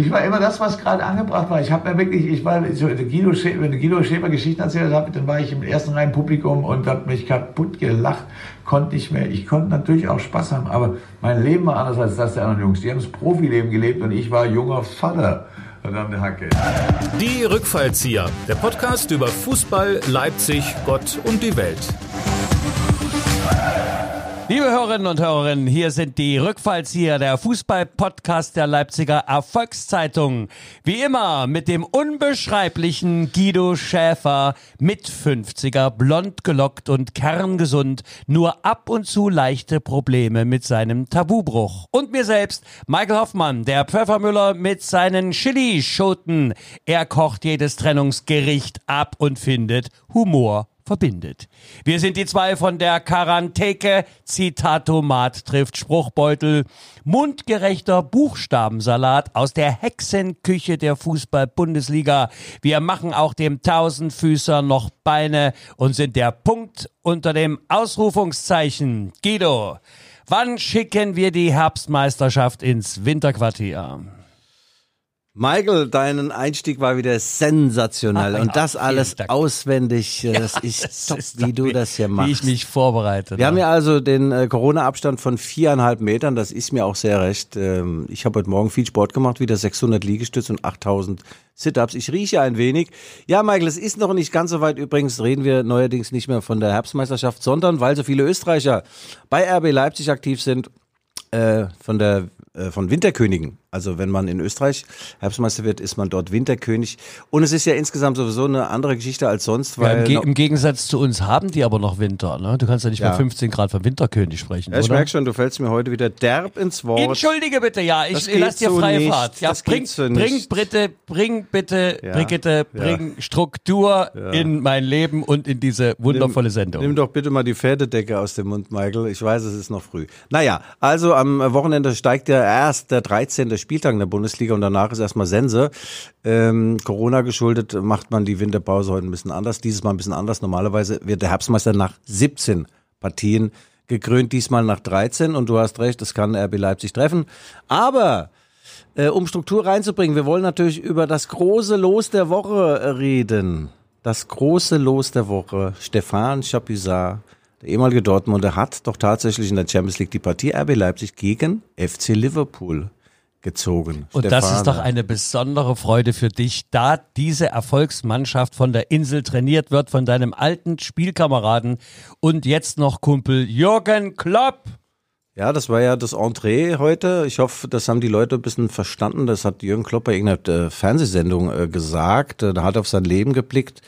Ich war immer das, was gerade angebracht war. Ich habe mir wirklich, ich war, so, Guido Schäfer, wenn Guido Schäfer Geschichten erzählt hat, dann war ich im ersten Reihen Publikum und habe mich kaputt gelacht, konnte nicht mehr. Ich konnte natürlich auch Spaß haben, aber mein Leben war anders als das der anderen Jungs. Die haben das Profileben gelebt und ich war junger Vater. Verdammte Hacke. Die Rückfallzieher, der Podcast über Fußball, Leipzig, Gott und die Welt. Liebe Hörerinnen und Hörer, hier sind die Rückfallzieher, der Fußball-Podcast der Leipziger Erfolgszeitung. Wie immer mit dem unbeschreiblichen Guido Schäfer, mit 50er, blond gelockt und kerngesund, nur ab und zu leichte Probleme mit seinem Tabubruch. Und mir selbst, Michael Hoffmann, der Pfeffermüller mit seinen Chili-Schoten. Er kocht jedes Trennungsgericht ab und findet Humor verbindet. Wir sind die zwei von der Quarantäke. Zitatomat trifft Spruchbeutel. Mundgerechter Buchstabensalat aus der Hexenküche der Fußball-Bundesliga. Wir machen auch dem Tausendfüßer noch Beine und sind der Punkt unter dem Ausrufungszeichen. Guido, wann schicken wir die Herbstmeisterschaft ins Winterquartier? Michael, deinen Einstieg war wieder sensationell Ach, und das alles auswendig. Äh, das ja, ist das top, ist wie du das hier machst. Wie ich mich vorbereite. Wir haben ja also den äh, Corona-Abstand von viereinhalb Metern. Das ist mir auch sehr recht. Ähm, ich habe heute Morgen viel Sport gemacht, wieder 600 Liegestütze und 8000 Sit-ups. Ich rieche ein wenig. Ja, Michael, es ist noch nicht ganz so weit. Übrigens reden wir neuerdings nicht mehr von der Herbstmeisterschaft, sondern weil so viele Österreicher bei RB Leipzig aktiv sind, äh, von der äh, von Winterkönigen. Also wenn man in Österreich Herbstmeister wird, ist man dort Winterkönig. Und es ist ja insgesamt sowieso eine andere Geschichte als sonst. Weil ja, im, Ge im, Gegensatz zu uns haben die aber noch Winter. Ne? Du kannst ja nicht ja. mehr 15 Grad vom Winterkönig sprechen. Ja, ich merke schon, du fällst mir heute wieder derb ins Wort. Entschuldige bitte, ja, ich lass dir freie nicht. Fahrt. Ja, das bring, so bring bitte, bring bitte, ja. Brigitte, bring Struktur in mein Leben und in diese wundervolle nimm, Sendung. Nimm doch bitte mal die Pferdedecke aus dem Mund, Michael. Ich weiß, es ist noch früh. Naja, also am Wochenende steigt ja erst der 13. Spieltag in der Bundesliga und danach ist erstmal Sense. Ähm, Corona geschuldet macht man die Winterpause heute ein bisschen anders. Dieses Mal ein bisschen anders. Normalerweise wird der Herbstmeister nach 17 Partien gekrönt, diesmal nach 13. Und du hast recht, das kann RB Leipzig treffen. Aber äh, um Struktur reinzubringen, wir wollen natürlich über das große Los der Woche reden. Das große Los der Woche. Stefan Chapuisat, der ehemalige Dortmunder, hat doch tatsächlich in der Champions League die Partie RB Leipzig gegen FC Liverpool gezogen. Und Stefan. das ist doch eine besondere Freude für dich, da diese Erfolgsmannschaft von der Insel trainiert wird von deinem alten Spielkameraden und jetzt noch Kumpel Jürgen Klopp. Ja, das war ja das Entree heute. Ich hoffe, das haben die Leute ein bisschen verstanden. Das hat Jürgen Klopp bei irgendeiner äh, Fernsehsendung äh, gesagt. Da hat er auf sein Leben geblickt,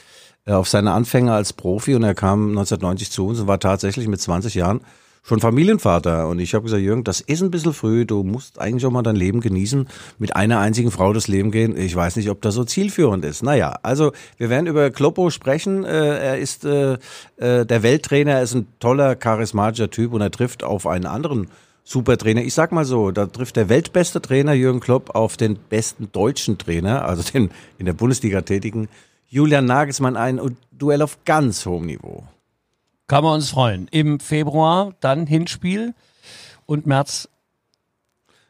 äh, auf seine Anfänge als Profi und er kam 1990 zu uns und war tatsächlich mit 20 Jahren schon Familienvater. Und ich habe gesagt, Jürgen, das ist ein bisschen früh. Du musst eigentlich auch mal dein Leben genießen. Mit einer einzigen Frau das Leben gehen. Ich weiß nicht, ob das so zielführend ist. Naja, also wir werden über Kloppo sprechen. Äh, er ist äh, äh, der Welttrainer. Er ist ein toller, charismatischer Typ und er trifft auf einen anderen Supertrainer. Ich sag mal so, da trifft der weltbeste Trainer Jürgen Klopp auf den besten deutschen Trainer, also den in der Bundesliga tätigen Julian Nagelsmann ein Duell auf ganz hohem Niveau. Kann man uns freuen. Im Februar dann Hinspiel und März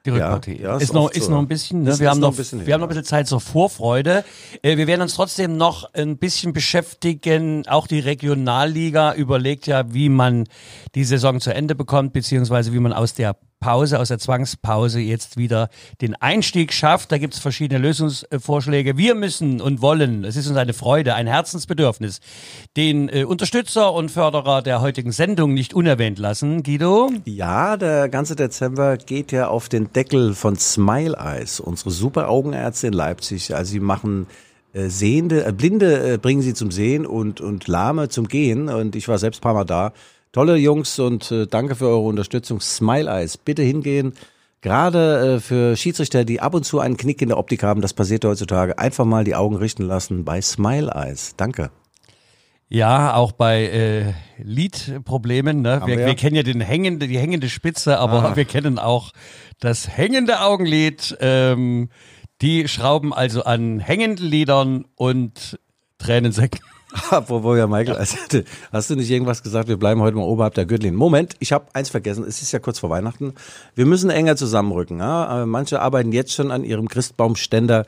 die Rückpartie. Ja, ja, ist, ist, noch, ist so. noch ein bisschen, ne? wir, haben noch, bisschen wir haben noch ein bisschen Zeit zur Vorfreude. Äh, wir werden uns trotzdem noch ein bisschen beschäftigen. Auch die Regionalliga überlegt ja, wie man die Saison zu Ende bekommt, beziehungsweise wie man aus der Pause, aus der Zwangspause jetzt wieder den Einstieg schafft. Da gibt es verschiedene Lösungsvorschläge. Wir müssen und wollen, es ist uns eine Freude, ein Herzensbedürfnis, den äh, Unterstützer und Förderer der heutigen Sendung nicht unerwähnt lassen. Guido? Ja, der ganze Dezember geht ja auf den Deckel von Smile Eyes, unsere super Augenärzte in Leipzig. Also sie machen äh, Sehende, äh, Blinde äh, bringen sie zum Sehen und, und Lahme zum Gehen. Und ich war selbst ein paar Mal da. Tolle Jungs und äh, danke für eure Unterstützung. Smile Eyes, bitte hingehen. Gerade äh, für Schiedsrichter, die ab und zu einen Knick in der Optik haben, das passiert heutzutage, einfach mal die Augen richten lassen bei Smile Eyes. Danke. Ja, auch bei äh, Lidproblemen. Ne? Wir, wir, wir, kennen ja den hängende, die hängende Spitze, aber ah. wir kennen auch das hängende Augenlid. Ähm, die schrauben also an hängenden Lidern und Tränensäcken. Apropos ja, Michael, also, hast du nicht irgendwas gesagt, wir bleiben heute mal oberhalb der Gürtellinie? Moment, ich habe eins vergessen, es ist ja kurz vor Weihnachten. Wir müssen enger zusammenrücken. Ja? Manche arbeiten jetzt schon an ihrem Christbaumständer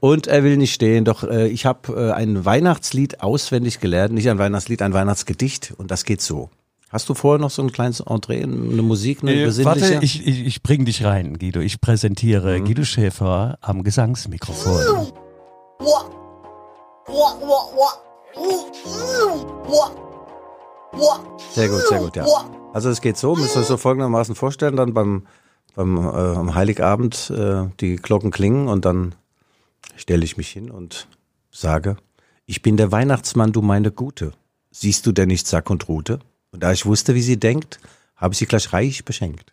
und er will nicht stehen. Doch äh, ich habe äh, ein Weihnachtslied auswendig gelernt, nicht ein Weihnachtslied, ein Weihnachtsgedicht und das geht so. Hast du vorher noch so ein kleines Entree, eine Musik, eine Äh, warte, ich, ich, ich bring dich rein, Guido. Ich präsentiere Guido Schäfer am Gesangsmikrofon. Sehr gut, sehr gut, ja. Also es geht so, müsst ihr euch so folgendermaßen vorstellen, dann beim, beim äh, am Heiligabend äh, die Glocken klingen und dann stelle ich mich hin und sage, ich bin der Weihnachtsmann, du meine Gute. Siehst du denn nicht Sack und Rute? Und da ich wusste, wie sie denkt, habe ich sie gleich reich beschenkt.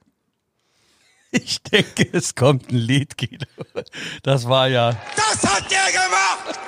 Ich denke, es kommt ein Lied, Guido. Das war ja. Das hat der gemacht!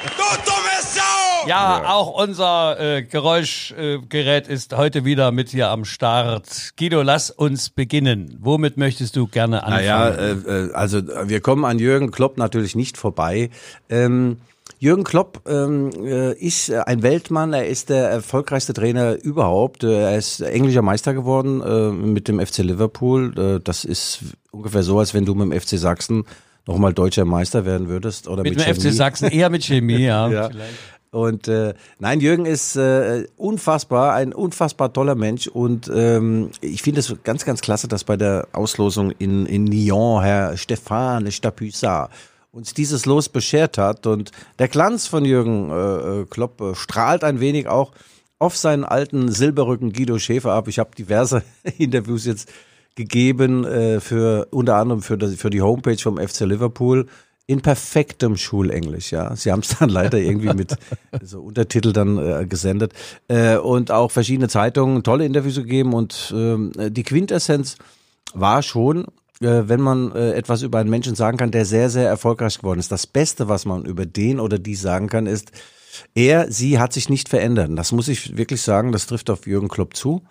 Du dumme Sau! Ja, auch unser äh, Geräuschgerät äh, ist heute wieder mit hier am Start. Guido, lass uns beginnen. Womit möchtest du gerne anfangen? Naja, äh, äh, also wir kommen an Jürgen Klopp natürlich nicht vorbei. Ähm, Jürgen Klopp ähm, äh, ist äh, ein Weltmann, er ist der erfolgreichste Trainer überhaupt. Er ist englischer Meister geworden äh, mit dem FC Liverpool. Das ist ungefähr so, als wenn du mit dem FC Sachsen nochmal deutscher Meister werden würdest. Oder mit mit, dem FC. Sachsen, eher mit Chemie, ja. Ja. vielleicht. Und äh, nein, Jürgen ist äh, unfassbar, ein unfassbar toller Mensch. Und ähm, ich finde es ganz, ganz klasse, dass bei der Auslosung in, in Lyon Herr Stéphane Stapuissat uns dieses Los beschert hat. Und der Glanz von Jürgen äh, äh, Klopp äh, strahlt ein wenig auch auf seinen alten Silberrücken Guido Schäfer ab. Ich habe diverse Interviews jetzt gegeben, äh, für unter anderem für, das, für die Homepage vom FC Liverpool in perfektem Schulenglisch, ja. Sie haben es dann leider irgendwie mit so Untertitel dann äh, gesendet äh, und auch verschiedene Zeitungen tolle Interviews gegeben und ähm, die Quintessenz war schon, äh, wenn man äh, etwas über einen Menschen sagen kann, der sehr, sehr erfolgreich geworden ist. Das Beste, was man über den oder die sagen kann, ist, er, sie hat sich nicht verändert. Das muss ich wirklich sagen, das trifft auf Jürgen Klopp zu.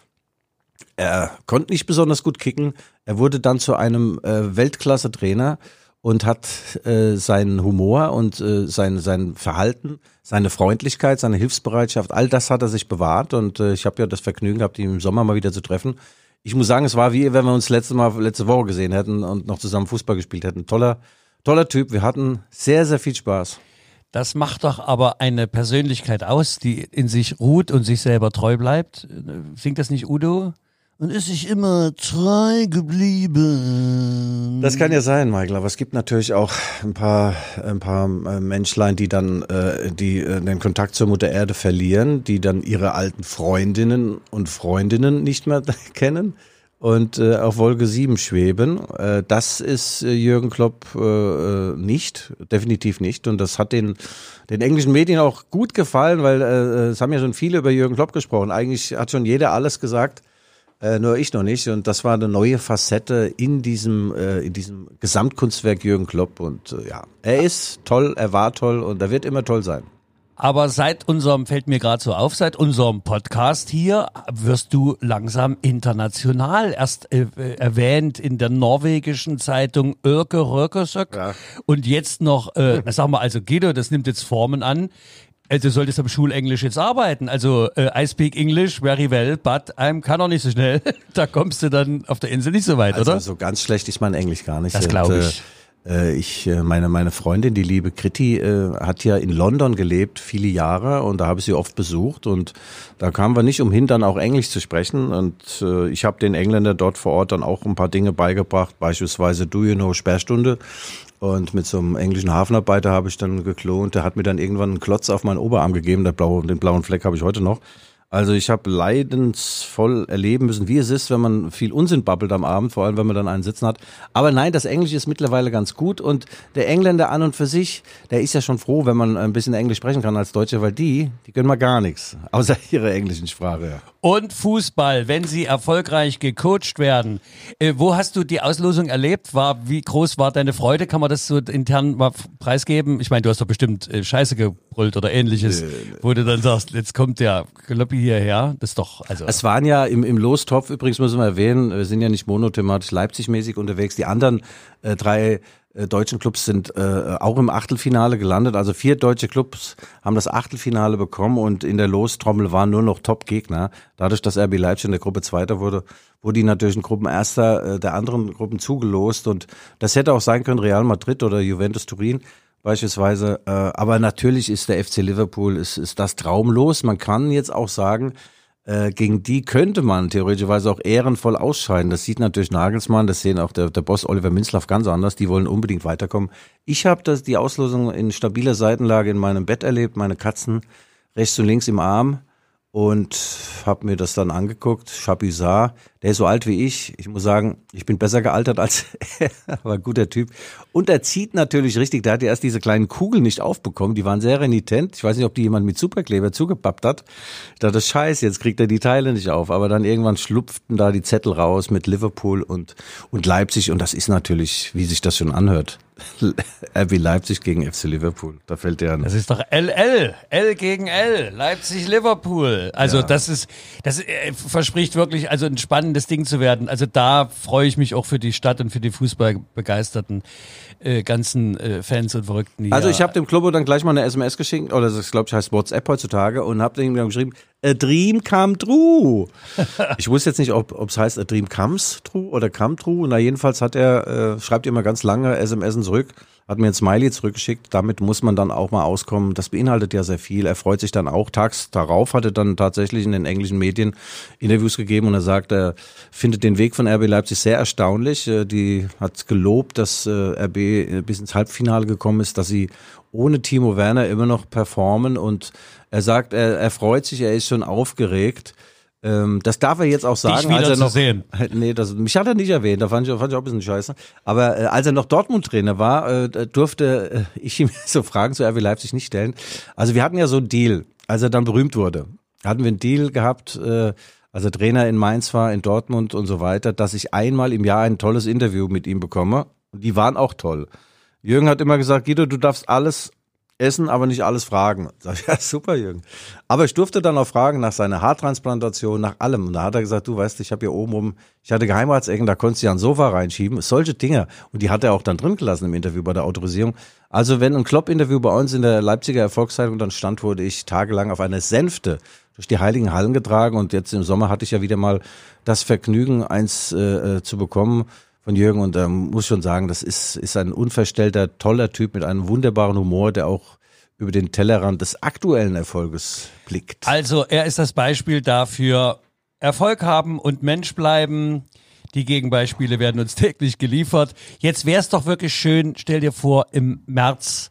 Er konnte nicht besonders gut kicken. Er wurde dann zu einem äh, Weltklasse-Trainer und hat äh, seinen Humor und äh, sein, sein Verhalten, seine Freundlichkeit, seine Hilfsbereitschaft, all das hat er sich bewahrt. Und äh, ich habe ja das Vergnügen gehabt, ihn im Sommer mal wieder zu treffen. Ich muss sagen, es war wie wenn wir uns letzte Mal letzte Woche gesehen hätten und noch zusammen Fußball gespielt hätten. Toller, toller Typ. Wir hatten sehr, sehr viel Spaß. Das macht doch aber eine Persönlichkeit aus, die in sich ruht und sich selber treu bleibt. Singt das nicht Udo? Und ist sich immer treu geblieben. Das kann ja sein, Michael, aber es gibt natürlich auch ein paar, ein paar äh, Menschlein, die dann äh, die, äh, den Kontakt zur Mutter Erde verlieren, die dann ihre alten Freundinnen und Freundinnen nicht mehr kennen und äh, auf Wolke 7 schweben. Äh, das ist äh, Jürgen Klopp äh, äh, nicht, definitiv nicht. Und das hat den, den englischen Medien auch gut gefallen, weil äh, es haben ja schon viele über Jürgen Klopp gesprochen. Eigentlich hat schon jeder alles gesagt. Äh, nur ich noch nicht. Und das war eine neue Facette in diesem, äh, in diesem Gesamtkunstwerk Jürgen Klopp. Und äh, ja, er ist toll, er war toll und er wird immer toll sein. Aber seit unserem, fällt mir gerade so auf, seit unserem Podcast hier wirst du langsam international erst äh, äh, erwähnt in der norwegischen Zeitung Örke Rökersök Ja. und jetzt noch, äh, sag mal, also Guido, das nimmt jetzt Formen an. Äh, Du solltest am Schulenglisch jetzt arbeiten. Also äh, I speak English very well, but I'm kann auch nicht so schnell. da kommst du dann auf der Insel nicht so weit, Also oder? so ganz schlecht ist mein Englisch gar nicht. Das Und, glaub ich. Äh, ich, äh, meine, meine Freundin, die liebe Kritti, äh, hat ja in London gelebt, viele Jahre, und da habe ich sie oft besucht. Und da kamen wir nicht umhin, dann auch Englisch zu sprechen. Und äh, ich habe den Engländer dort vor Ort dann auch ein paar Dinge beigebracht, beispielsweise Do you know Sperrstunde. Und mit so einem englischen Hafenarbeiter habe ich dann geklont. Der hat mir dann irgendwann einen Klotz auf meinen Oberarm gegeben. Der blaue, den blauen Fleck habe ich heute noch. Also ich habe leidensvoll erleben müssen, wie es ist, wenn man viel Unsinn babbelt am Abend, vor allem wenn man dann einen sitzen hat. Aber nein, das Englisch ist mittlerweile ganz gut und der Engländer an und für sich, der ist ja schon froh, wenn man ein bisschen Englisch sprechen kann als Deutsche, weil die, die können mal gar nichts, außer ihre englischen Sprache. Und Fußball, wenn sie erfolgreich gecoacht werden. Äh, wo hast du die Auslosung erlebt? War, wie groß war deine Freude? Kann man das so intern mal preisgeben? Ich meine, du hast doch bestimmt äh, Scheiße gebrüllt oder ähnliches, wo du dann sagst, jetzt kommt der Kloppi hierher. Das ist doch, also. Es waren ja im, im Lostopf, übrigens müssen wir erwähnen, wir sind ja nicht monothematisch Leipzig-mäßig unterwegs. Die anderen äh, drei äh, deutschen Clubs sind äh, auch im Achtelfinale gelandet. Also vier deutsche Clubs haben das Achtelfinale bekommen und in der Lostrommel waren nur noch Top-Gegner. Dadurch, dass RB Leipzig in der Gruppe Zweiter wurde, wurde die natürlich ein Gruppenerster äh, der anderen Gruppen zugelost. Und das hätte auch sein können Real Madrid oder Juventus Turin beispielsweise. Äh, aber natürlich ist der FC Liverpool, ist, ist das traumlos. Man kann jetzt auch sagen, äh, gegen die könnte man theoretischerweise auch ehrenvoll ausscheiden. Das sieht natürlich Nagelsmann, das sehen auch der, der Boss Oliver Minzlaff ganz anders. Die wollen unbedingt weiterkommen. Ich habe die Auslosung in stabiler Seitenlage in meinem Bett erlebt, meine Katzen rechts und links im Arm und habe mir das dann angeguckt. Chapuisat, der ist so alt wie ich. Ich muss sagen, ich bin besser gealtert als er, aber guter Typ. Und er zieht natürlich richtig. Der hat ja erst diese kleinen Kugeln nicht aufbekommen. Die waren sehr renitent. Ich weiß nicht, ob die jemand mit Superkleber zugepappt hat. Ich dachte, scheiße, jetzt kriegt er die Teile nicht auf. Aber dann irgendwann schlupften da die Zettel raus mit Liverpool und, und Leipzig. Und das ist natürlich, wie sich das schon anhört. RB Leipzig gegen FC Liverpool. Da fällt der an. Das ist doch LL. L gegen L. Leipzig-Liverpool. Also ja. das ist, das äh, verspricht wirklich also ein spannendes Ding zu werden. Also da freue ich mich auch für die Stadt und für die Fußballbegeisterten äh, ganzen äh, Fans und Verrückten. Also ich habe dem Club dann gleich mal eine SMS geschickt, oder das glaube ich heißt WhatsApp heutzutage, und habe ihm geschrieben, A Dream come true. ich wusste jetzt nicht, ob es heißt A Dream comes true oder come true. Na jedenfalls hat er, äh, schreibt immer ganz lange SMS zurück hat mir ein Smiley zurückgeschickt. Damit muss man dann auch mal auskommen. Das beinhaltet ja sehr viel. Er freut sich dann auch. Tags darauf hat er dann tatsächlich in den englischen Medien Interviews gegeben und er sagt, er findet den Weg von RB Leipzig sehr erstaunlich. Äh, die hat gelobt, dass äh, RB bis ins Halbfinale gekommen ist, dass sie ohne Timo Werner immer noch performen und er sagt, er, er freut sich, er ist schon aufgeregt. Ähm, das darf er jetzt auch sagen. Dich wieder als er noch, zu sehen. Nee, das, mich hat er nicht erwähnt, da fand ich, fand ich auch ein bisschen scheiße. Aber äh, als er noch Dortmund-Trainer war, äh, durfte äh, ich ihm so Fragen zu RB Leipzig nicht stellen. Also wir hatten ja so einen Deal, als er dann berühmt wurde. Hatten wir einen Deal gehabt, äh, als er Trainer in Mainz war, in Dortmund und so weiter, dass ich einmal im Jahr ein tolles Interview mit ihm bekomme. Und die waren auch toll. Jürgen hat immer gesagt, Guido, du darfst alles essen, aber nicht alles fragen. Sag ich, ja, super, Jürgen. Aber ich durfte dann auch fragen nach seiner Haartransplantation, nach allem. Und da hat er gesagt, du weißt, ich habe hier oben rum, ich hatte Geheimratsecken, da konntest du ja ein Sofa reinschieben. Solche Dinge. Und die hat er auch dann drin gelassen im Interview bei der Autorisierung. Also wenn ein Klopp-Interview bei uns in der Leipziger Erfolgszeitung dann stand, wurde ich tagelang auf einer Sänfte durch die heiligen Hallen getragen. Und jetzt im Sommer hatte ich ja wieder mal das Vergnügen, eins äh, äh zu bekommen von Jürgen und ähm, muss schon sagen, das ist, ist ein unverstellter, toller Typ mit einem wunderbaren Humor, der auch über den Tellerrand des aktuellen Erfolges blickt. Also er ist das Beispiel dafür, Erfolg haben und Mensch bleiben. Die Gegenbeispiele werden uns täglich geliefert. Jetzt wäre es doch wirklich schön, stell dir vor, im März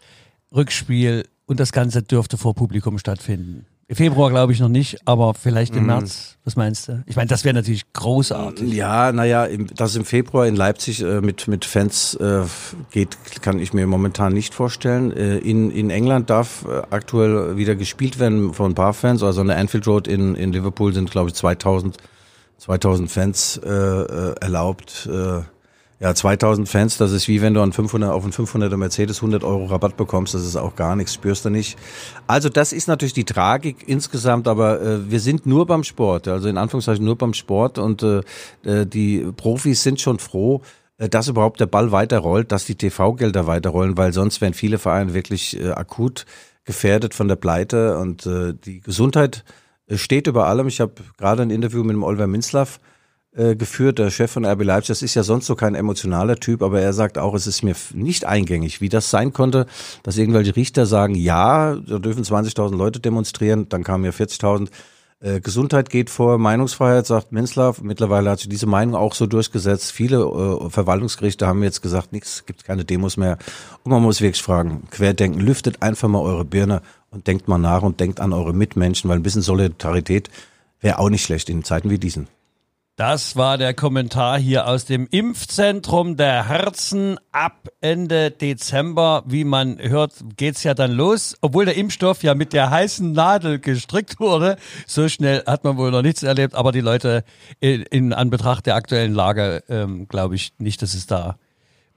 Rückspiel und das Ganze dürfte vor Publikum stattfinden. Februar glaube ich noch nicht, aber vielleicht im mhm. März. Was meinst du? Ich meine, das wäre natürlich großartig. Ja, naja, dass im Februar in Leipzig äh, mit, mit Fans äh, geht, kann ich mir momentan nicht vorstellen. Äh, in, in England darf äh, aktuell wieder gespielt werden von ein paar Fans. Also an der Anfield Road in, in Liverpool sind, glaube ich, 2000, 2000 Fans äh, äh, erlaubt. Ja, 2000 Fans, das ist wie wenn du an 500, auf einen 500er Mercedes 100 Euro Rabatt bekommst, das ist auch gar nichts, spürst du nicht. Also das ist natürlich die Tragik insgesamt, aber äh, wir sind nur beim Sport, also in Anführungszeichen nur beim Sport und äh, äh die Profis sind schon froh, äh, dass überhaupt der Ball weiterrollt, dass die TV-Gelder weiterrollen, weil sonst wären viele Vereine wirklich äh, akut gefährdet von der Pleite und äh, die Gesundheit äh, steht über allem. Ich habe gerade ein Interview mit dem Oliver Minzlaff äh, geführt, der Chef von RB Leipzig. Das ist ja sonst so kein emotionaler Typ, aber er sagt auch, es ist mir nicht eingängig, wie das sein konnte, dass irgendwelche Richter sagen, ja, da dürfen 20.000 Leute demonstrieren, dann kamen ja 40.000. Äh, Gesundheit geht vor Meinungsfreiheit, sagt Minzlaff. Mittlerweile hat sich diese Meinung auch so durchgesetzt. Viele äh, Verwaltungsgerichte haben jetzt gesagt, nichts, gibt keine Demos mehr. Und man muss wirklich fragen, Querdenken, lüftet einfach mal eure Birne und denkt mal nach und denkt an eure Mitmenschen, weil ein bisschen Solidarität wäre auch nicht schlecht in Zeiten wie diesen. Das war der Kommentar hier aus dem Impfzentrum der Herzen. Ab Ende Dezember, wie man hört, geht's ja dann los. Obwohl der Impfstoff ja mit der heißen Nadel gestrickt wurde. So schnell hat man wohl noch nichts erlebt. Aber die Leute in, in Anbetracht der aktuellen Lage, ähm, glaube ich nicht, dass es da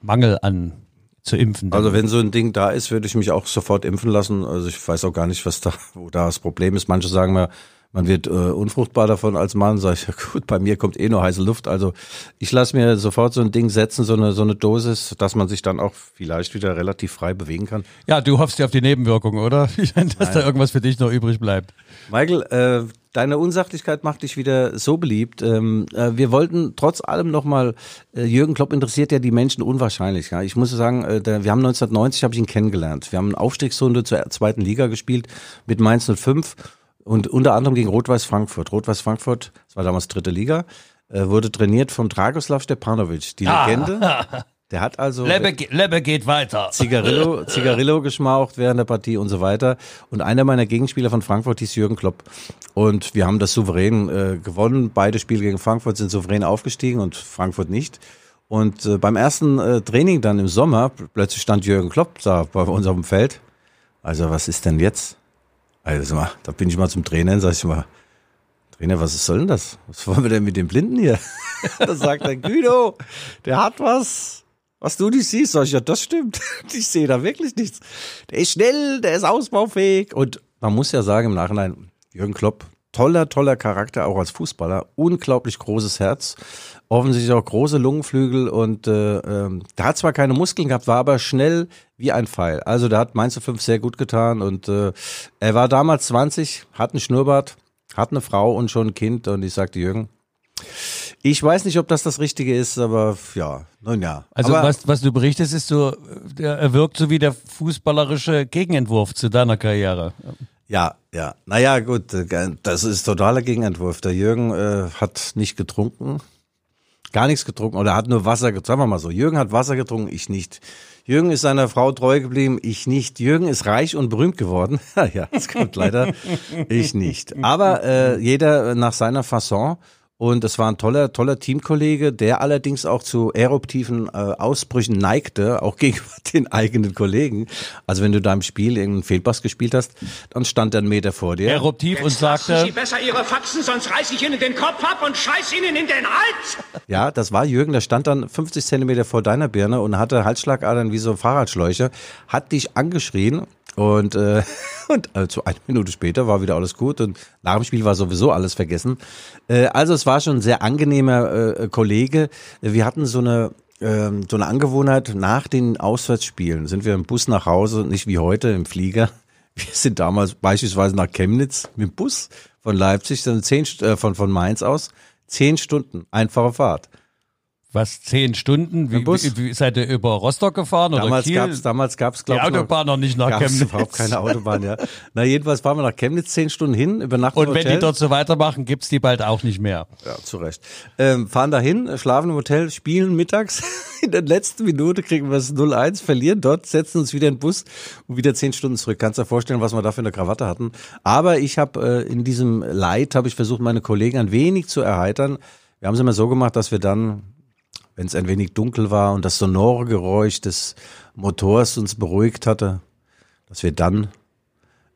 Mangel an zu impfen. Also wenn so ein Ding da ist, würde ich mich auch sofort impfen lassen. Also ich weiß auch gar nicht, was da, wo da das Problem ist. Manche sagen mir, man wird äh, unfruchtbar davon als Mann. Sag ich, ja gut, bei mir kommt eh nur heiße Luft. Also ich lasse mir sofort so ein Ding setzen, so eine, so eine Dosis, dass man sich dann auch vielleicht wieder relativ frei bewegen kann. Ja, du hoffst ja auf die Nebenwirkungen, oder? Dass da irgendwas für dich noch übrig bleibt. Michael, äh, deine Unsachlichkeit macht dich wieder so beliebt. Ähm, äh, wir wollten trotz allem nochmal, äh, Jürgen Klopp interessiert ja die Menschen unwahrscheinlich. Ja? Ich muss sagen, äh, der, wir haben 1990, habe ich ihn kennengelernt. Wir haben eine Aufstiegsrunde zur zweiten Liga gespielt mit Mainz 05 und unter anderem gegen Rot-Weiß Frankfurt. Rot-Weiß Frankfurt, das war damals dritte Liga, äh, wurde trainiert von Dragoslav Stepanovic, die Ah. Legende. Der hat also Lebbe, ge- Lebbe geht weiter. Zigarillo, Zigarillo geschmaucht während der Partie und so weiter. Und einer meiner Gegenspieler von Frankfurt hieß Jürgen Klopp. Und wir haben das souverän äh, gewonnen. Beide Spiele gegen Frankfurt sind souverän aufgestiegen und Frankfurt nicht. Und äh, beim ersten äh, Training dann im Sommer, plötzlich stand Jürgen Klopp da bei uns auf dem Feld. Also was ist denn jetzt? Also da bin ich mal zum Trainer und sag ich mal, Trainer, was soll denn das? Was wollen wir denn mit dem Blinden hier? da sagt er, Guido, der hat was. Was du nicht siehst, sag ich, ja, das stimmt. Ich sehe da wirklich nichts. Der ist schnell, der ist ausbaufähig. Und man muss ja sagen im Nachhinein, Jürgen Klopp, toller, toller Charakter, auch als Fußballer, unglaublich großes Herz, offensichtlich auch große Lungenflügel und äh, ähm, der hat zwar keine Muskeln gehabt, war aber schnell wie ein Pfeil. Also der hat Mainz 5 sehr gut getan und äh, er war damals 20, hat einen Schnurrbart, hat eine Frau und schon ein Kind und ich sagte Jürgen, ich weiß nicht, ob das das Richtige ist, aber ja, nun ja. Also aber, was, was du berichtest, ist so, er wirkt so wie der fußballerische Gegenentwurf zu deiner Karriere. Ja, ja. Naja, gut, äh, das ist totaler Gegenentwurf. Der Jürgen äh, hat nicht getrunken, gar nichts getrunken oder hat nur Wasser getrunken. Sagen wir mal so, Jürgen hat Wasser getrunken, ich nicht. Jürgen ist seiner Frau treu geblieben, ich nicht. Jürgen ist reich und berühmt geworden. ja, das kommt leider. ich nicht. Aber äh, jeder nach seiner Fasson. Und es war ein toller, toller Teamkollege, der allerdings auch zu eruptiven äh, Ausbrüchen neigte, auch gegenüber den eigenen Kollegen. Also wenn du da im Spiel irgendeinen Fehlpass gespielt hast, dann stand er einen Meter vor dir. Eruptiv und Lassen Sie sagte, besser Ihre Faxen, sonst reiß ich Ihnen den Kopf ab und scheiß Ihnen in den Hals! Ja, das war Jürgen, der stand dann 50 Zentimeter vor deiner Birne und hatte Halsschlagadern wie so Fahrradschläuche, hat dich angeschrien und, äh, und also eine Minute später war wieder alles gut und nach dem Spiel war sowieso alles vergessen. Äh, also es war schon ein sehr angenehmer äh, Kollege. Wir hatten so eine ähm, so eine Angewohnheit, nach den Auswärtsspielen sind wir im Bus nach Hause, nicht wie heute im Flieger. Wir sind damals beispielsweise nach Chemnitz mit dem Bus von Leipzig, dann zehn, äh, von, von Mainz aus, zehn Stunden, einfache Fahrt. Was, zehn Stunden? Wie, Bus. wie, wie seid ihr über Rostock gefahren oder Damals Kiel? gab's, damals gab's Die glaube ich, Autobahn noch nicht nach gab's Chemnitz. überhaupt keine Autobahn, ja. Na, jedenfalls fahren wir nach Chemnitz zehn Stunden hin, übernachten Und wenn die dort so weitermachen, gibt's die bald auch nicht mehr. Ja, zu Recht. Ähm, fahren dahin, schlafen im Hotel, spielen mittags. In der letzten Minute kriegen wir es 0-1, verlieren dort, setzen uns wieder in den Bus und wieder zehn Stunden zurück. Kannst dir vorstellen, was wir da für eine Krawatte hatten. Aber ich habe äh, in diesem Leid, habe ich versucht, meine Kollegen ein wenig zu erheitern. Wir haben es immer so gemacht, dass wir dann, wenn es ein wenig dunkel war und das sonore Geräusch des Motors uns beruhigt hatte, dass wir dann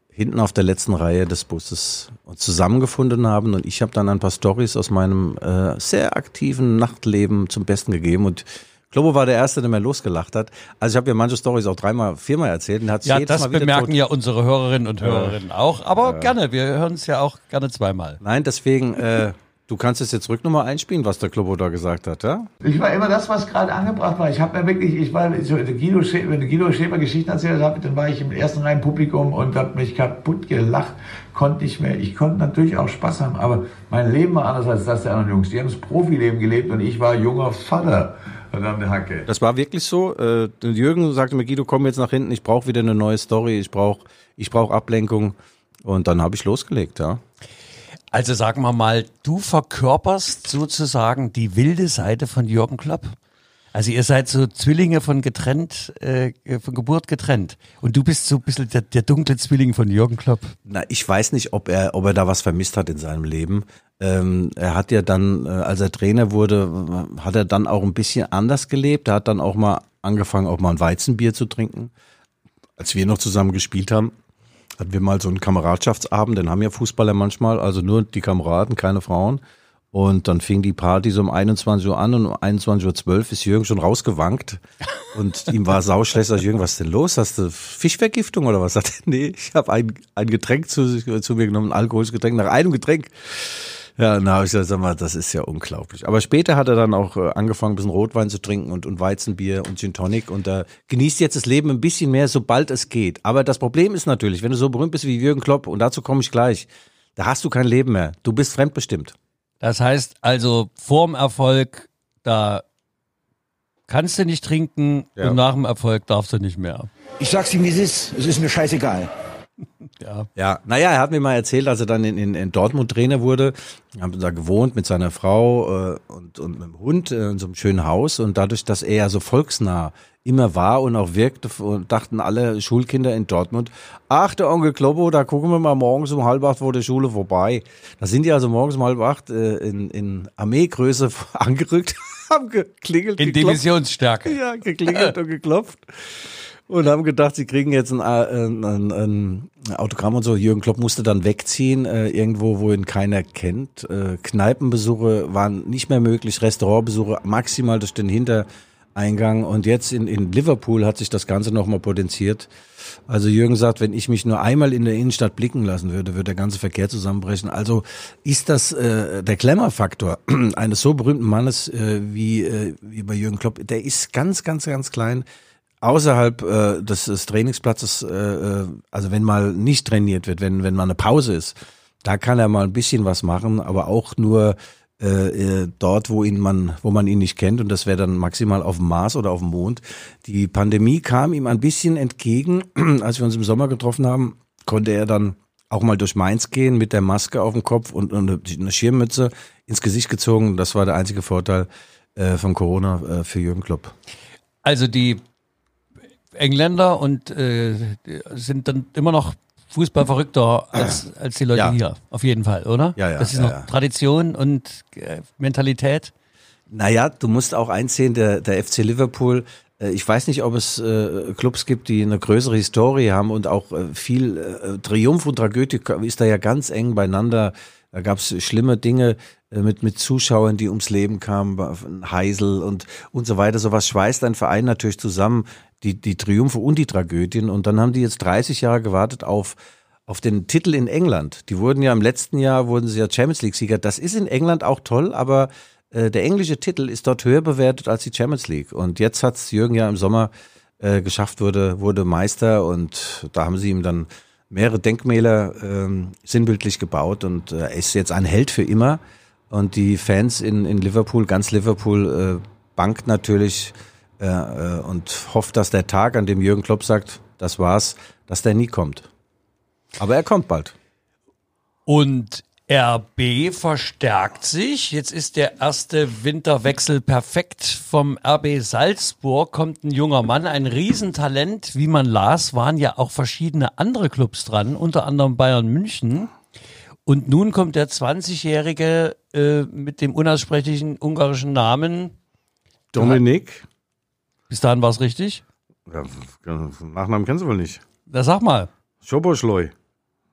hinten auf der letzten Reihe des Busses uns zusammengefunden haben und ich habe dann ein paar Stories aus meinem äh, sehr aktiven Nachtleben zum Besten gegeben und Globo war der Erste, der mir losgelacht hat. Also ich habe ja manche Stories auch dreimal, viermal erzählt und hat Ja, jedes das Mal wieder bemerken tot. ja unsere Hörerinnen und Hörerinnen auch. Aber gerne, wir hören es ja auch gerne zweimal. Nein, deswegen, äh, du kannst es jetzt rück nochmal einspielen, was der Globo da gesagt hat, ja? Ich war immer das, was gerade angebracht war. Ich habe mir wirklich, ich war, so, Guido Schäfer, wenn Guido Schäfer Geschichten erzählt hat, dann war ich im ersten Reihen Publikum und habe mich kaputt gelacht, konnte nicht mehr. Ich konnte natürlich auch Spaß haben, aber mein Leben war anders als das der anderen Jungs. Die haben das Profileben gelebt und ich war junger Vater. Hacke. Das war wirklich so. Äh, Jürgen sagte mir, Guido, komm jetzt nach hinten, ich brauche wieder eine neue Story, ich brauche ich brauch Ablenkung. Und dann habe ich losgelegt, ja. Also sagen wir mal, du verkörperst sozusagen die wilde Seite von Jürgen Klopp. Also ihr seid so Zwillinge von getrennt, äh, von Geburt getrennt. Und du bist so ein bisschen der, der dunkle Zwilling von Jürgen Klopp. Na, ich weiß nicht, ob er, ob er da was vermisst hat in seinem Leben. Ähm, er hat ja dann, äh, als er Trainer wurde, hat er dann auch ein bisschen anders gelebt. Er hat dann auch mal angefangen, auch mal ein Weizenbier zu trinken. Als wir noch zusammen gespielt haben, hatten wir mal so einen Kameradschaftsabend, den haben ja Fußballer manchmal, also nur die Kameraden, keine Frauen. Und dann fing die Party so um 21 Uhr an und um 21.12 Uhr ist Jürgen schon rausgewankt. Und ihm war sauschlecht. Sag Jürgen, was ist denn los? Hast du Fischvergiftung oder was? Sagt er, nee, ich habe ein, ein Getränk zu, zu mir genommen, ein alkoholisches Getränk. Nach einem Getränk ja, na, ich gesagt, sag mal, das ist ja unglaublich. Aber später hat er dann auch äh, angefangen, ein bisschen Rotwein zu trinken und, und Weizenbier und Gin Tonic und äh, genießt jetzt das Leben ein bisschen mehr, sobald es geht. Aber das Problem ist natürlich, wenn du so berühmt bist wie Jürgen Klopp, und dazu komme ich gleich, da hast du kein Leben mehr. Du bist fremdbestimmt. Das heißt also, vorm Erfolg, da kannst du nicht trinken Ja. und nach dem Erfolg darfst du nicht mehr. Ich sag's ihm, wie es ist. Es ist mir scheißegal. Ja. Ja, naja, er hat mir mal erzählt, als er dann in, in, in Dortmund Trainer wurde, haben da gewohnt mit seiner Frau äh, und, und mit dem Hund äh, in so einem schönen Haus und dadurch, dass er ja so volksnah immer war und auch wirkte, dachten alle Schulkinder in Dortmund, ach, der Onkel Kloppo, da gucken wir mal morgens um halb acht vor der Schule vorbei. Da sind die also morgens um halb acht äh, in, in Armeegröße angerückt, haben geklingelt, In geklopft. Divisionsstärke. Ja, geklingelt und geklopft. Und haben gedacht, sie kriegen jetzt ein, äh, ein, ein, ein Autogramm und so. Jürgen Klopp musste dann wegziehen, äh, irgendwo, wo ihn keiner kennt. Äh, Kneipenbesuche waren nicht mehr möglich, Restaurantbesuche maximal durch den Hintereingang. Und jetzt in, in Liverpool hat sich das Ganze nochmal potenziert. Also Jürgen sagt, wenn ich mich nur einmal in der Innenstadt blicken lassen würde, würde der ganze Verkehr zusammenbrechen. Also ist das äh, der Glamour-Faktor eines so berühmten Mannes äh, wie, äh, wie bei Jürgen Klopp, der ist ganz, ganz, ganz klein außerhalb äh, des, des Trainingsplatzes, äh, äh, also wenn mal nicht trainiert wird, wenn, wenn mal eine Pause ist, da kann er mal ein bisschen was machen, aber auch nur äh, äh, dort, wo ihn man, wo man ihn nicht kennt, und das wäre dann maximal auf dem Mars oder auf dem Mond. Die Pandemie kam ihm ein bisschen entgegen, als wir uns im Sommer getroffen haben, konnte er dann auch mal durch Mainz gehen mit der Maske auf dem Kopf und, und eine Schirmmütze ins Gesicht gezogen. Das war der einzige Vorteil äh, von Corona äh, für Jürgen Klopp. Also die Engländer und äh, sind dann immer noch Fußball verrückter als, als die Leute Ja. hier. Auf jeden Fall, oder? Ja, ja, Das ist ja, noch ja. Tradition und äh, Mentalität. Naja, du musst auch einsehen, der, der FC Liverpool, äh, ich weiß nicht, ob es äh, Clubs gibt, die eine größere Historie haben und auch äh, viel äh, Triumph und Tragödie ist da ja ganz eng beieinander. Da gab es schlimme Dinge mit, mit Zuschauern, die ums Leben kamen, Heisel und, und so weiter. Sowas schweißt ein Verein natürlich zusammen, die, die Triumphe und die Tragödien. Und dann haben die jetzt 30 Jahre gewartet auf, auf den Titel in England. Die wurden ja im letzten Jahr, wurden sie ja Champions League-Sieger. Das ist in England auch toll, aber äh, der englische Titel ist dort höher bewertet als die Champions League. Und jetzt hat's Jürgen ja im Sommer äh, geschafft, wurde, wurde Meister und da haben sie ihm dann mehrere Denkmäler ähm, sinnbildlich gebaut und äh, er ist jetzt ein Held für immer. Und die Fans in, in Liverpool, ganz Liverpool, äh, bangt natürlich äh, äh, und hofft, dass der Tag, an dem Jürgen Klopp sagt, das war's, dass der nie kommt. Aber er kommt bald. Und RB verstärkt sich. Jetzt ist der erste Winterwechsel perfekt. Vom RB Salzburg kommt ein junger Mann, ein Riesentalent. Wie man las, waren ja auch verschiedene andere Clubs dran, unter anderem Bayern München. Und nun kommt der 20-Jährige äh, mit dem unaussprechlichen ungarischen Namen. Dominik. Bis dahin war es richtig. Ja, Nachnamen kennst du wohl nicht. Na, sag mal. Schoboschleu.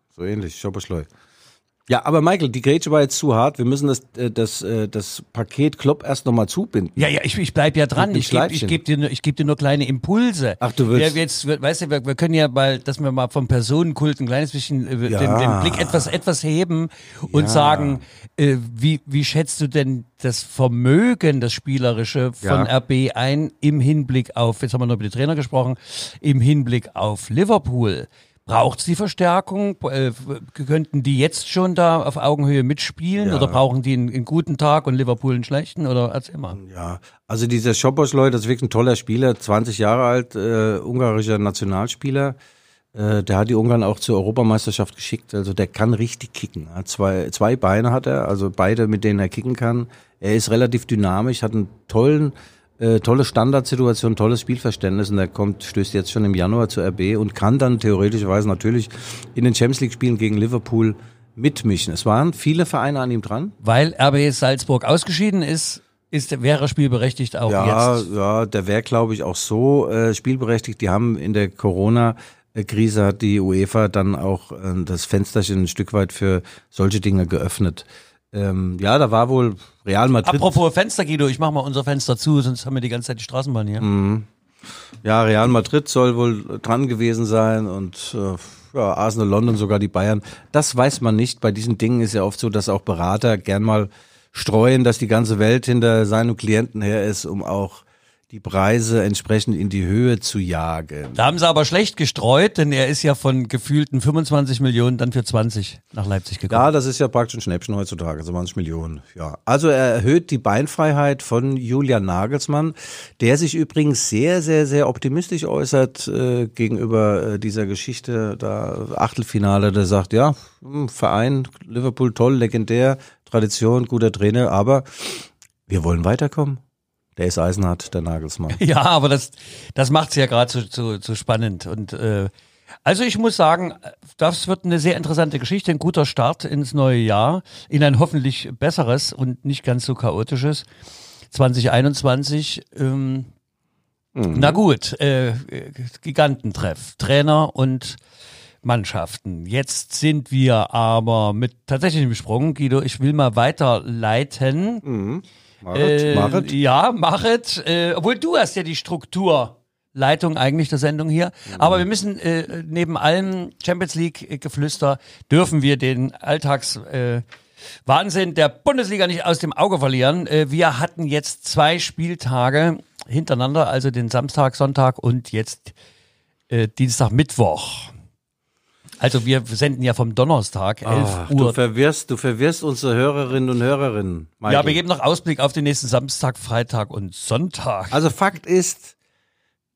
So ähnlich, Schoboschleu. Ja, aber Michael, die Grätsche war jetzt zu hart. Wir müssen das, äh, das, äh, das Paket Klopp erst nochmal zubinden. Ja, ja, ich, ich bleib ja dran. Ich gebe geb dir, nur- ich geb dir nur kleine Impulse. Ach, du willst- Wir, jetzt, weißt du, wir, wir können ja mal, dass wir mal vom Personenkult ein kleines bisschen äh, Ja. den, den Blick etwas, etwas heben und Ja. sagen, äh, wie, wie schätzt du denn das Vermögen, das Spielerische von Ja. RB ein im Hinblick auf, jetzt haben wir noch über die Trainer gesprochen, im Hinblick auf Liverpool? Braucht's die Verstärkung? Äh, könnten die jetzt schon da auf Augenhöhe mitspielen Ja. oder brauchen die einen, einen guten Tag und Liverpool einen schlechten? Oder erzähl mal. Ja, also dieser Schoboschleu, das ist wirklich ein toller Spieler, 20 Jahre alt, äh, ungarischer Nationalspieler. Äh, der hat die Ungarn auch zur Europameisterschaft geschickt. Also der kann richtig kicken. Hat zwei, zwei Beine hat er, also beide, mit denen er kicken kann. Er ist relativ dynamisch, hat einen tollen, äh, tolle Standardsituation, tolles Spielverständnis und er kommt, stößt jetzt schon im Januar zur RB und kann dann theoretischerweise natürlich in den Champions League Spielen gegen Liverpool mitmischen. Es waren viele Vereine an ihm dran. Weil RB Salzburg ausgeschieden ist, ist wäre spielberechtigt auch Ja, jetzt. ja, der wäre, glaube ich, auch so äh, spielberechtigt. Die haben in der Corona-Krise hat die UEFA dann auch äh, das Fensterchen ein Stück weit für solche Dinge geöffnet. Ähm, ja, da war wohl Real Madrid. Apropos Fenster, Guido, ich mach mal unser Fenster zu, sonst haben wir die ganze Zeit die Straßenbahn hier. Mhm. Ja, Real Madrid soll wohl dran gewesen sein und äh, ja, Arsenal London, sogar die Bayern. Das weiß man nicht. Bei diesen Dingen ist ja oft so, dass auch Berater gern mal streuen, dass die ganze Welt hinter seinem Klienten her ist, um auch die Preise entsprechend in die Höhe zu jagen. Da haben sie aber schlecht gestreut, denn er ist ja von gefühlten 25 Millionen dann für 20 nach Leipzig gekommen. Ja, das ist ja praktisch ein Schnäppchen heutzutage, 20 Millionen. Ja, also er erhöht die Beinfreiheit von Julian Nagelsmann, der sich übrigens sehr, sehr, sehr optimistisch äußert äh, gegenüber äh, dieser Geschichte da Achtelfinale. Der sagt, ja, hm, Verein Liverpool toll, legendär, Tradition, guter Trainer, aber wir wollen weiterkommen. Der ist eisenhart, der Nagelsmann. Ja, aber das, das macht's ja gerade so, so, so spannend. Und äh, also ich muss sagen, das wird eine sehr interessante Geschichte, ein guter Start ins neue Jahr, in ein hoffentlich besseres und nicht ganz so chaotisches 2021. Ähm, Mhm. Na gut, äh, Gigantentreff, Trainer und Mannschaften. Jetzt sind wir aber mit tatsächlichem Sprung, Guido, ich will mal weiterleiten. Machet, Äh. Ja, machet. Äh, obwohl du hast ja die Strukturleitung eigentlich der Sendung hier. Aber wir müssen äh, neben allem Champions League äh, Geflüster dürfen wir den Alltags äh, Wahnsinn der Bundesliga nicht aus dem Auge verlieren. Äh, wir hatten jetzt zwei Spieltage hintereinander, also den Samstag, Sonntag und jetzt äh, Dienstag, Mittwoch. Also wir senden ja vom Donnerstag, 11 Ach, du Uhr. verwirrst, du verwirrst unsere Hörerinnen und Hörerinnen. Ja, Michael. wir geben noch Ausblick auf den nächsten Samstag, Freitag und Sonntag. Also Fakt ist,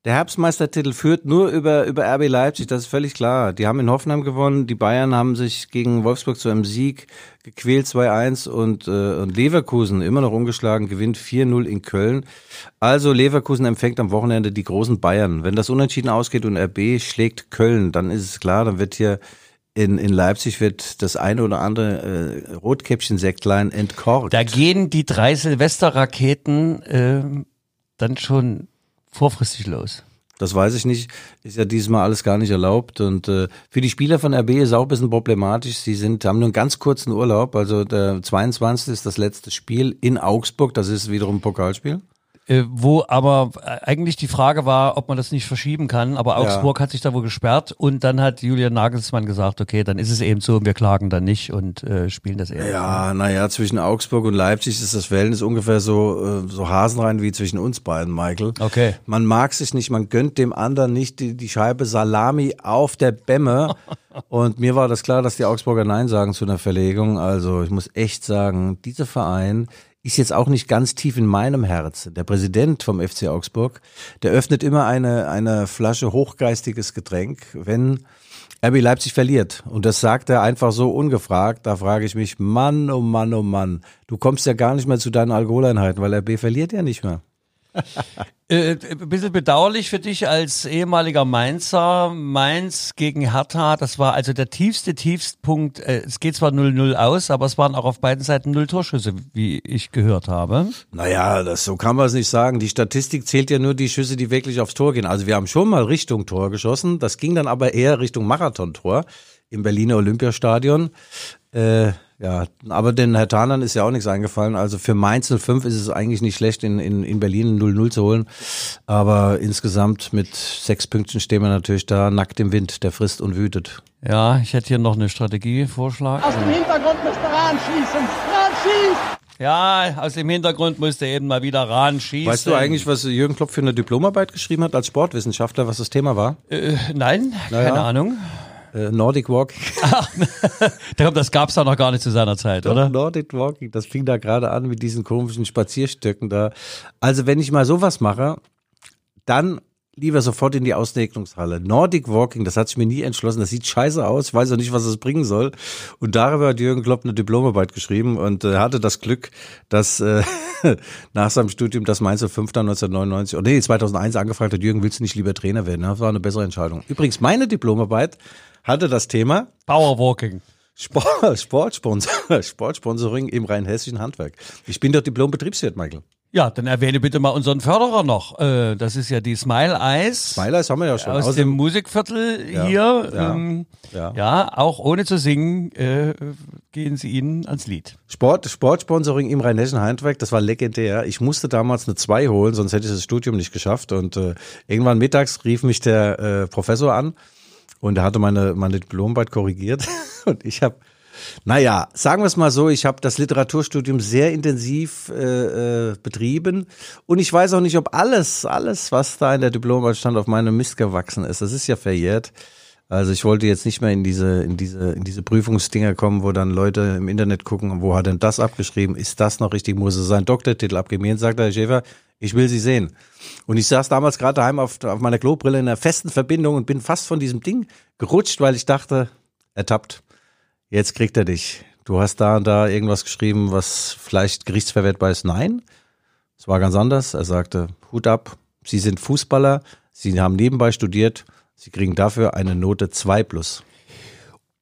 der Herbstmeistertitel führt nur über, über RB Leipzig, das ist völlig klar. Die haben in Hoffenheim gewonnen, die Bayern haben sich gegen Wolfsburg zu einem Sieg gequält, 2-1 und, äh, und Leverkusen immer noch umgeschlagen, gewinnt 4-0 in Köln. Also Leverkusen empfängt am Wochenende die großen Bayern. Wenn das unentschieden ausgeht und RB schlägt Köln, dann ist es klar, dann wird hier in, in Leipzig wird das eine oder andere äh, Rotkäppchen-Sektlein entkorkt. Da gehen die drei Silvesterraketen äh, dann schon vorfristig los. Das weiß ich nicht. Ist ja diesmal alles gar nicht erlaubt. Und äh, für die Spieler von RB ist auch ein bisschen problematisch. Sie sind, haben nur einen ganz kurzen Urlaub. Also der 22. ist das letzte Spiel in Augsburg. Das ist wiederum ein Pokalspiel. Äh, wo aber äh, eigentlich die Frage war, ob man das nicht verschieben kann. Aber Augsburg hat sich da wohl gesperrt und dann hat Julian Nagelsmann gesagt, okay, dann ist es eben so und wir klagen dann nicht und äh, spielen das eher. Ja, naja, zwischen Augsburg und Leipzig ist das Verhältnis ungefähr so, äh, so hasenrein wie zwischen uns beiden, Michael. Okay. Man mag sich nicht, man gönnt dem anderen nicht die, die Scheibe Salami auf der Bämme. Und mir war das klar, dass die Augsburger Nein sagen zu einer Verlegung. Also ich muss echt sagen, dieser Verein ist jetzt auch nicht ganz tief in meinem Herzen. Der Präsident vom FC Augsburg, der öffnet immer eine, eine Flasche hochgeistiges Getränk, wenn RB Leipzig verliert. Und das sagt er einfach so ungefragt. Da frage ich mich, Mann, oh Mann, oh Mann, du kommst ja gar nicht mehr zu deinen Alkoholeinheiten, weil RB verliert ja nicht mehr. Äh, ein bisschen bedauerlich für dich als ehemaliger Mainzer. Mainz gegen Hertha, das war also der tiefste Tiefstpunkt. Äh, es geht zwar 0-0 aus, aber es waren auch auf beiden Seiten null Torschüsse, wie ich gehört habe. Naja, das, so kann man es nicht sagen. Die Statistik zählt ja nur die Schüsse, die wirklich aufs Tor gehen. Also wir haben schon mal Richtung Tor geschossen. Das ging dann aber eher Richtung Marathontor im Berliner Olympiastadion. Äh, ja, aber den Herr Tanern ist ja auch nichts eingefallen. Also für Mainz 05 ist es eigentlich nicht schlecht, in, in, in Berlin 0-0 zu holen. Aber insgesamt mit sechs Pünktchen stehen wir natürlich da nackt im Wind, der frisst und wütet. Ja, ich hätte hier noch eine Strategievorschlag. Aus dem Hintergrund müsste Rahn schießen. Rahn schießt! Ja, aus dem Hintergrund musste eben mal wieder ran schießen. Weißt du eigentlich, was Jürgen Klopp für eine Diplomarbeit geschrieben hat als Sportwissenschaftler, was das Thema war? Äh, nein, Naja. keine Ahnung. Äh, Nordic Walking. Darum, das gab's da noch gar nicht zu seiner Zeit, oder? Nordic Walking, das fing da gerade an mit diesen komischen Spazierstöcken da. Also wenn ich mal sowas mache, dann lieber sofort in die Auslegnungshalle. Nordic Walking, das hat sich mir nie entschlossen. Das sieht scheiße aus, ich weiß auch nicht, was es bringen soll. Und darüber hat Jürgen Klopp eine Diplomarbeit geschrieben und äh, hatte das Glück, dass äh, nach seinem Studium das Mainz 5 dann 1999, oder nee, 2001 angefragt hat, Jürgen, willst du nicht lieber Trainer werden? Das war eine bessere Entscheidung. Übrigens, meine Diplomarbeit hatte das Thema Powerwalking. Sport, Sportsponsor, Sportsponsoring im rheinhessischen Handwerk. Ich bin doch Diplom-Betriebswirt, Michael. Ja, dann erwähne bitte mal unseren Förderer noch. Äh, Das ist ja die Smile Eyes. Smile Eyes haben wir ja schon. Aus Außerdem- dem Musikviertel Ja, hier. ja, ähm, ja. ja, auch ohne zu singen, äh, gehen sie ihnen ans Lied. Sport, Sportsponsoring im Rhein-Hessischen Handwerk, das war legendär. Ich musste damals eine 2 holen, sonst hätte ich das Studium nicht geschafft. Und äh, irgendwann mittags rief mich der äh, Professor an und er hatte meine, meine Diplomarbeit korrigiert. Und ich habe, naja, sagen wir es mal so, ich habe das Literaturstudium sehr intensiv äh, äh, betrieben. Und ich weiß auch nicht, ob alles, alles, was da in der Diplomarbeit stand, auf meinem Mist gewachsen ist. Das ist ja verjährt. Also ich wollte jetzt nicht mehr in diese, in diese, in diese Prüfungsdinger kommen, wo dann Leute im Internet gucken, wo hat denn das abgeschrieben? Ist das noch richtig? Muss es seinen Doktortitel abgeben? Jetzt sagt der Herr Schäfer, ich will Sie sehen. Und ich saß damals gerade daheim auf, auf meiner Klobrille in einer festen Verbindung und bin fast von diesem Ding gerutscht, weil ich dachte, ertappt, jetzt kriegt er dich. Du hast da und da irgendwas geschrieben, was vielleicht gerichtsverwertbar ist. Nein, es war ganz anders. Er sagte, Hut ab, Sie sind Fußballer, Sie haben nebenbei studiert, Sie kriegen dafür eine Note 2 plus.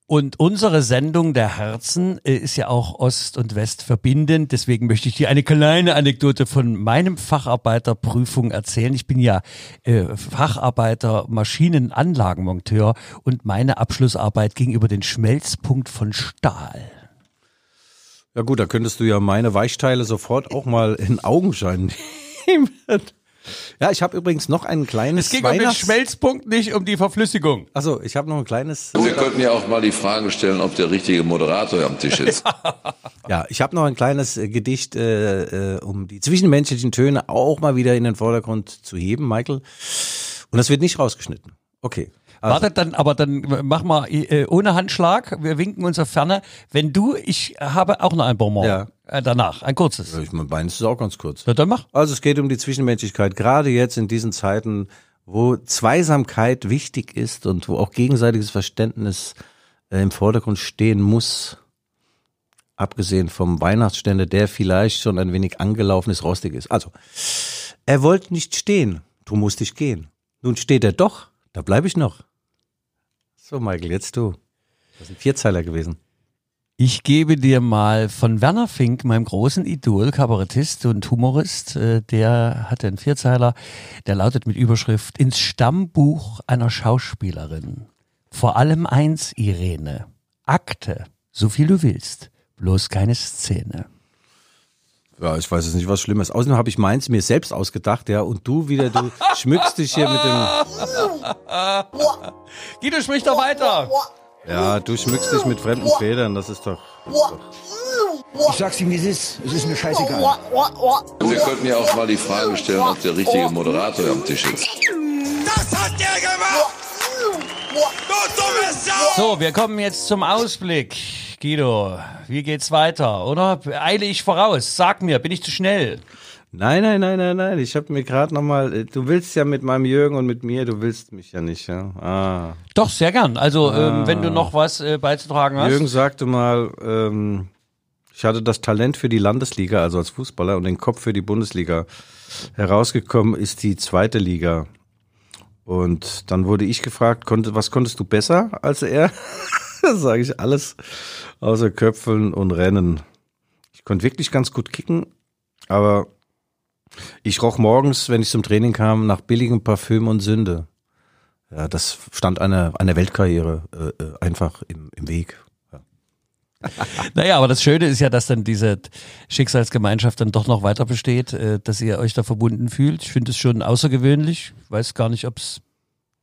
Und unsere Sendung der Herzen äh, ist ja auch Ost und West verbindend. Deswegen möchte ich dir eine kleine Anekdote von meinem Facharbeiterprüfung erzählen. Ich bin ja äh, Facharbeiter Maschinenanlagenmonteur und meine Abschlussarbeit ging über den Schmelzpunkt von Stahl. Ja gut, da könntest du ja meine Weichteile sofort auch mal in Augenschein nehmen. Ja, ich habe übrigens noch ein kleines Es ging um den Weihnachts- Schmelzpunkt, nicht um die Verflüssigung. Also, ich habe noch ein kleines Wir könnten ja auch mal die Frage stellen, ob der richtige Moderator am Tisch ist. Ja, ich habe noch ein kleines äh, Gedicht, äh, äh, um die zwischenmenschlichen Töne auch mal wieder in den Vordergrund zu heben, Michael. Und das wird nicht rausgeschnitten. Okay. Also, Warte, dann, aber dann mach mal äh, ohne Handschlag. Wir winken uns auf Ferne. Wenn du, ich habe auch noch ein Bonbon. Ja. Äh, danach, ein kurzes. ich mein Bein ist auch ganz kurz. Na, dann mach. Also es geht um die Zwischenmenschlichkeit, gerade jetzt in diesen Zeiten, wo Zweisamkeit wichtig ist und wo auch gegenseitiges Verständnis äh, im Vordergrund stehen muss. Abgesehen vom Weihnachtsständer, der vielleicht schon ein wenig angelaufen ist, rostig ist. Also, er wollte nicht stehen, du musst dich gehen. Nun steht er doch, da bleibe ich noch. So, Michael, jetzt du. Das ist ein Vierzeiler gewesen. Ich gebe dir mal von Werner Fink, meinem großen Idol, Kabarettist und Humorist, äh, der hat einen Vierzeiler, der lautet mit Überschrift ins Stammbuch einer Schauspielerin. Vor allem eins, Irene. Akte, so viel du willst, bloß keine Szene. Ja, ich weiß jetzt nicht, was Schlimmes. Außerdem habe ich meins mir selbst ausgedacht, ja, und du wieder, du schmückst dich hier mit dem, Guido, sprich doch weiter. ja, du schmückst dich mit fremden Federn, das ist doch, Ich sag's ihm, wie es ist. Es ist mir scheißegal. Wir könnten ja auch mal die Frage stellen, ob der richtige Moderator am Tisch ist. Das hat der gemacht! So, wir kommen jetzt zum Ausblick. Guido, wie geht's weiter, oder? Eile ich voraus? Sag mir, bin ich zu schnell? Nein, nein, nein, nein, nein. Ich habe mir gerade nochmal, du willst ja mit meinem Jürgen und mit mir, du willst mich ja nicht, ja. Ah. Doch, sehr gern. Also, ähm, wenn du noch was äh, beizutragen hast. Jürgen sagte mal, ähm, ich hatte das Talent für die Landesliga, also als Fußballer, und den Kopf für die Bundesliga. Herausgekommen ist die zweite Liga. Und dann wurde ich gefragt, konnte, was konntest du besser als er? Sage ich alles außer Köpfeln und Rennen. Ich konnte wirklich ganz gut kicken, aber ich roch morgens, wenn ich zum Training kam, nach billigem Parfüm und Sünde. Ja, das stand einer eine Weltkarriere äh, äh, einfach im, im Weg. Naja, aber das Schöne ist ja, dass dann diese Schicksalsgemeinschaft dann doch noch weiter besteht, äh, dass ihr euch da verbunden fühlt. Ich finde es schon außergewöhnlich. Weiß gar nicht, ob es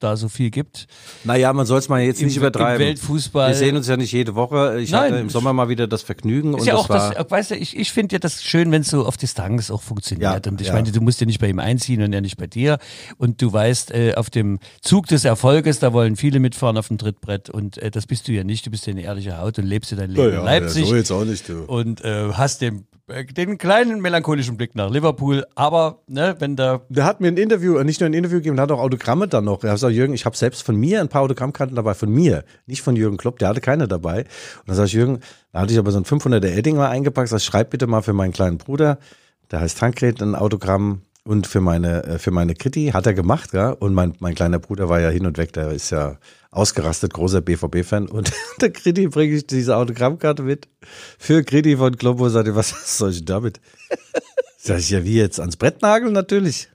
da so viel gibt. Naja, man soll es mal jetzt Im- nicht übertreiben. im Weltfußball- Wir sehen uns ja nicht jede Woche. Ich Nein. hatte im Sommer mal wieder das Vergnügen Ist und ja das auch war. das, weißt du, ich, ich finde ja das schön, wenn es so auf Distanz auch funktioniert. Ja, und ich ja. meine, du musst ja nicht bei ihm einziehen und er nicht bei dir. Und du weißt, äh, auf dem Zug des Erfolges, da wollen viele mitfahren auf dem Trittbrett und äh, das bist du ja nicht. Du bist ja eine ehrliche Haut und lebst ja dein Leben in Leipzig. jetzt auch nicht, du. und äh, hast den, äh, den kleinen melancholischen Blick nach Liverpool. Aber ne, wenn da Der hat mir ein Interview, äh, nicht nur ein Interview gegeben, der hat auch Autogramme dann noch. Er hat gesagt, Jürgen, ich habe selbst von mir ein paar Autogrammkarten dabei, von mir, nicht von Jürgen Klopp, der hatte keine dabei. Und dann sag ich, Jürgen, da hatte ich aber so ein 500er Edding mal eingepackt, sag, schreib bitte mal für meinen kleinen Bruder, der heißt Tankred, ein Autogramm und für meine, äh, für meine Kritti hat er gemacht, ja. Und mein, mein kleiner Bruder war ja hin und weg, der ist ja ausgerastet, großer BVB-Fan. Und der Kritti bringe ich diese Autogrammkarte mit für Kritti von und sagte, was soll ich denn damit? Sag ich ja, wie jetzt? Ans Brett nageln natürlich.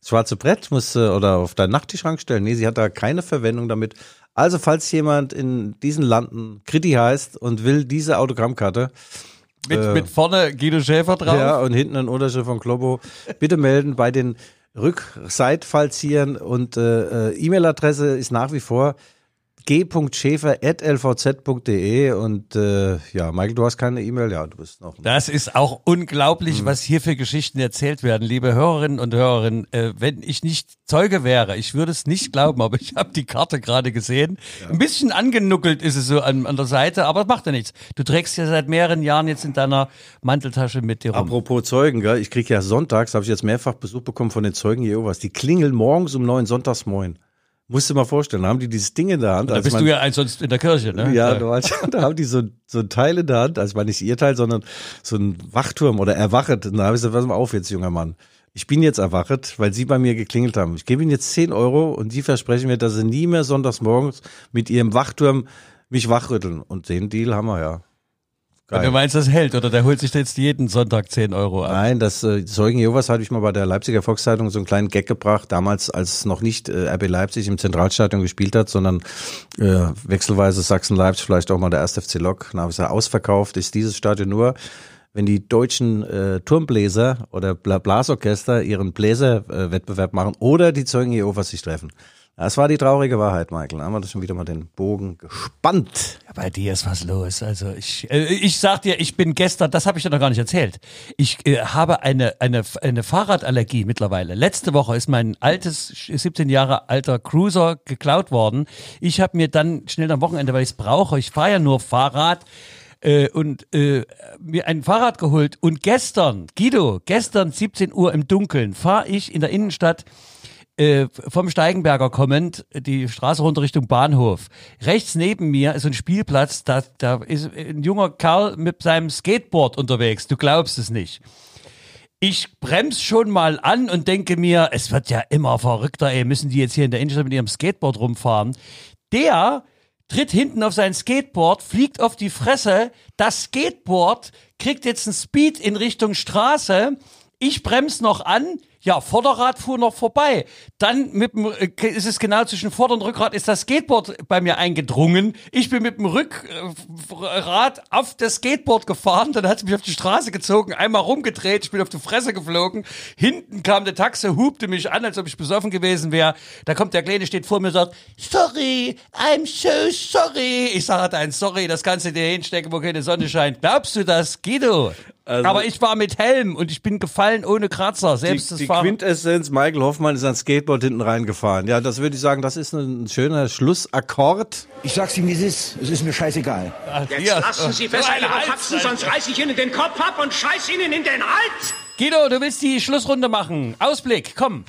Das schwarze Brett muss äh, oder auf deinen Nachttischschrank stellen. Nee, sie hat da keine Verwendung damit. Also, falls jemand in diesen Landen Kriti heißt und will diese Autogrammkarte, Mit, Äh, mit vorne Guido Schäfer drauf. ja, und hinten ein Unterschrift von Globo, bitte melden bei den Rückseitfalzieren und äh, äh, E-Mail-Adresse ist nach wie vor g.schäfer.lvz.de und äh, ja, Michael, du hast keine E-Mail, ja, du bist noch. Das ist auch unglaublich, Hm. was hier für Geschichten erzählt werden, liebe Hörerinnen und Hörer. Äh, wenn ich nicht Zeuge wäre, ich würde es nicht glauben, aber ich habe die Karte gerade gesehen. Ein bisschen angenuckelt ist es so an, an der Seite, aber das macht ja nichts. Du trägst ja seit mehreren Jahren jetzt in deiner Manteltasche mit dir rum. Apropos Zeugen, gell? ich kriege ja sonntags, habe ich jetzt mehrfach Besuch bekommen von den Zeugen Jehovas. Die klingeln morgens um neun, sonntags moin. Musst du mal vorstellen, da haben die dieses Ding in der Hand. da bist man- du ja ein- sonst in der Kirche, ne? Ja, ich- da haben die so, so ein Teil in der Hand, also war nicht ihr Teil, sondern so ein Wachturm oder erwachet. Und da habe ich gesagt, pass mal auf jetzt, junger Mann. Ich bin jetzt erwachet, weil sie bei mir geklingelt haben. Ich gebe ihnen jetzt 10 Euro und die versprechen mir, dass sie nie mehr sonntags morgens mit ihrem Wachturm mich wachrütteln. Und den Deal haben wir ja. Und du meinst, das hält oder der holt sich jetzt jeden Sonntag 10 Euro ab. Nein, das äh, Zeugen Jehovas hatte ich mal bei der Leipziger Volkszeitung so einen kleinen Gag gebracht, damals als noch nicht äh, RB Leipzig im Zentralstadion gespielt hat, sondern äh, wechselweise Sachsen-Leipzig, vielleicht auch mal der 1. FC Lok. Dann habe ich gesagt, ausverkauft ist dieses Stadion nur, wenn die deutschen äh, Turmbläser oder Bla Blasorchester ihren Bläserwettbewerb äh, machen oder die Zeugen Jehovas sich treffen. Das war die traurige Wahrheit, Michael. Da haben wir das schon wieder mal den Bogen gespannt. Ja, bei dir ist was los. Also ich, äh, ich sag dir, ich bin gestern, das habe ich dir noch gar nicht erzählt. Ich äh, habe eine, eine, eine Fahrradallergie mittlerweile. Letzte Woche ist mein altes, 17 Jahre alter Cruiser geklaut worden. Ich habe mir dann schnell am Wochenende, weil ich es brauche, ich fahre ja nur Fahrrad, äh, und äh, mir ein Fahrrad geholt. Und gestern, Guido, gestern 17 Uhr im Dunkeln, fahre ich in der Innenstadt äh, vom Steigenberger kommend, die Straße runter Richtung Bahnhof. Rechts neben mir ist ein Spielplatz, da, da ist ein junger Kerl mit seinem Skateboard unterwegs. Du glaubst es nicht. Ich bremse schon mal an und denke mir, es wird ja immer verrückter, ey, müssen die jetzt hier in der Innenstadt mit ihrem Skateboard rumfahren. Der tritt hinten auf sein Skateboard, fliegt auf die Fresse, das Skateboard kriegt jetzt einen Speed in Richtung Straße, ich bremse noch an, ja, Vorderrad fuhr noch vorbei. Dann mit dem, äh, ist es genau zwischen Vorder- und Rückrad ist das Skateboard bei mir eingedrungen. Ich bin mit dem Rückrad auf das Skateboard gefahren, dann hat es mich auf die Straße gezogen, einmal rumgedreht, ich bin auf die Fresse geflogen. Hinten kam der Taxi, hupte mich an, als ob ich besoffen gewesen wäre. Da kommt der Kleine, steht vor mir und sagt, sorry, I'm so sorry. Ich sage halt ein Sorry, das kannst du dir hinstecken, wo keine Sonne scheint. Glaubst du das, Guido? Also- Aber ich war mit Helm und ich bin gefallen ohne Kratzer. Selbst die, das die Fahrrad. Quintessenz, Michael Hoffmann ist an Skateboard hinten reingefahren. Ja, das würde ich sagen, das ist ein schöner Schlussakkord. Ich sag's ihm, wie es ist. Es ist mir scheißegal. Jetzt Hier. lassen Sie besser Ihre Hals- Faxen, sonst reiß ich Ihnen den Kopf ab und scheiß Ihnen in den Hals! Guido, du willst die Schlussrunde machen. Ausblick, komm.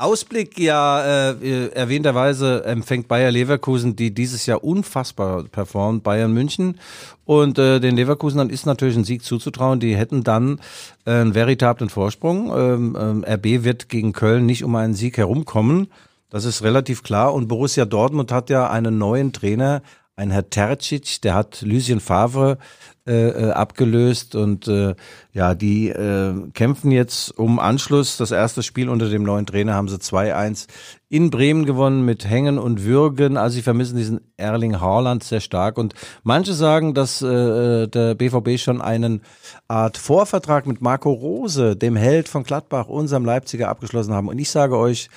Ausblick, ja, äh, erwähnterweise empfängt Bayer Leverkusen, die dieses Jahr unfassbar performt, Bayern München. Und äh, den Leverkusenern ist natürlich ein Sieg zuzutrauen. Die hätten dann äh, einen veritablen Vorsprung. Ähm, ähm, RB wird gegen Köln nicht um einen Sieg herumkommen. Das ist relativ klar. Und Borussia Dortmund hat ja einen neuen Trainer, ein Herr Tercic, der hat Lucien Favre äh, äh, abgelöst und äh, ja, die äh, kämpfen jetzt um Anschluss. Das erste Spiel unter dem neuen Trainer haben sie 2-1 in Bremen gewonnen mit Hängen und Würgen. Also sie vermissen diesen Erling Haaland sehr stark und manche sagen, dass äh, der BVB schon einen Art Vorvertrag mit Marco Rose, dem Held von Gladbach, unserem Leipziger, abgeschlossen haben. Und ich sage euch,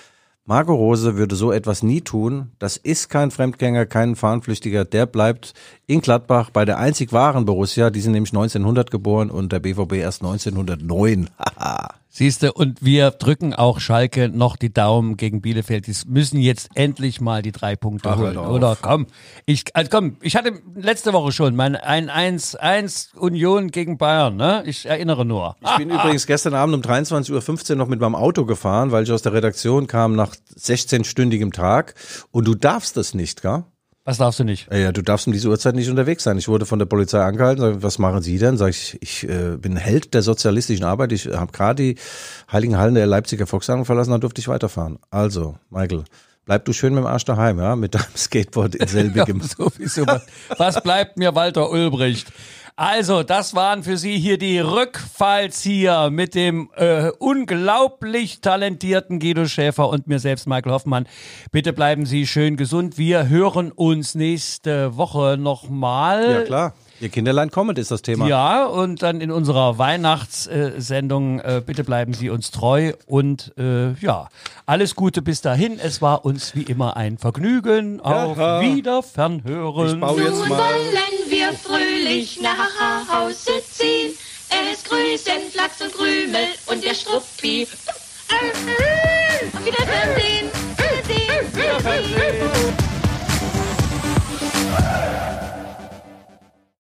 Marco Rose würde so etwas nie tun. Das ist kein Fremdgänger, kein Fahnenflüchtiger. Der bleibt in Gladbach bei der einzig wahren Borussia. Die sind nämlich 1900 geboren und der BVB erst 1909. Haha. Siehste, und wir drücken auch Schalke noch die Daumen gegen Bielefeld. Die müssen jetzt endlich mal die drei Punkte Ach, holen. Oder komm, ich, also komm, ich hatte letzte Woche schon mein ein 1-1 Union gegen Bayern, ne? Ich erinnere nur. Ich bin übrigens gestern Abend um 23.15 Uhr noch mit meinem Auto gefahren, weil ich aus der Redaktion kam nach 16-stündigem Tag. Und du darfst das nicht, gell? Was darfst du nicht? Ja, du darfst um diese Uhrzeit nicht unterwegs sein. Ich wurde von der Polizei angehalten. Sag, was machen Sie denn? Sag ich, ich äh, bin Held der sozialistischen Arbeit. Ich habe gerade die heiligen Hallen der Leipziger Volkssammlung verlassen, dann durfte ich weiterfahren. Also, Michael, bleib du schön mit dem Arsch daheim, ja, mit deinem Skateboard in selbigem. Ja, sowieso. Was bleibt mir Walter Ulbricht? Also, das waren für Sie hier die Rückfallzieher mit dem äh, unglaublich talentierten Guido Schäfer und mir selbst, Michael Hoffmann. Bitte bleiben Sie schön gesund. Wir hören uns nächste Woche nochmal. Ja, klar. Ihr Kinderlein kommt, ist das Thema. Ja, und dann in unserer Weihnachtssendung, äh, bitte bleiben Sie uns treu und äh, ja, alles Gute bis dahin. Es war uns wie immer ein Vergnügen. Auf Ja. Baue jetzt Nun mal. wollen wir fröhlich nach Hause ziehen. Es grüßen Flachs und Krümel und der Struppi. Auf Wiedersehen, Wiedersehen, Wiedersehen.